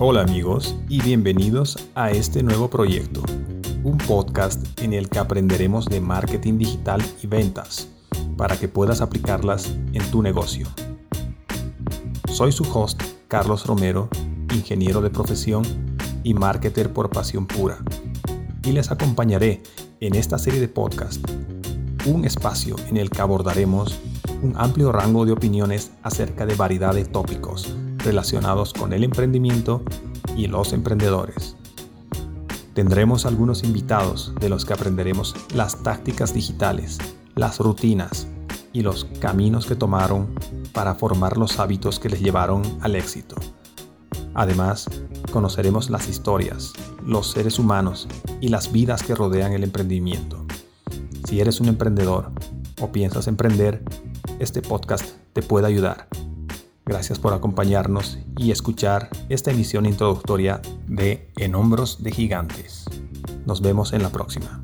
Hola amigos y bienvenidos a este nuevo proyecto, un podcast en el que aprenderemos de marketing digital y ventas para que puedas aplicarlas en tu negocio. Soy su host, Carlos Romero, ingeniero de profesión y marketer por pasión pura, y les acompañaré en esta serie de podcast, un espacio en el que abordaremos un amplio rango de opiniones acerca de variedad de tópicos relacionados con el emprendimiento y los emprendedores. Tendremos algunos invitados de los que aprenderemos las tácticas digitales, las rutinas y los caminos que tomaron para formar los hábitos que les llevaron al éxito. Además, conoceremos las historias, los seres humanos y las vidas que rodean el emprendimiento. Si eres un emprendedor o piensas emprender, este podcast te puede ayudar. Gracias por acompañarnos y escuchar esta emisión introductoria de En Hombros de Gigantes. Nos vemos en la próxima.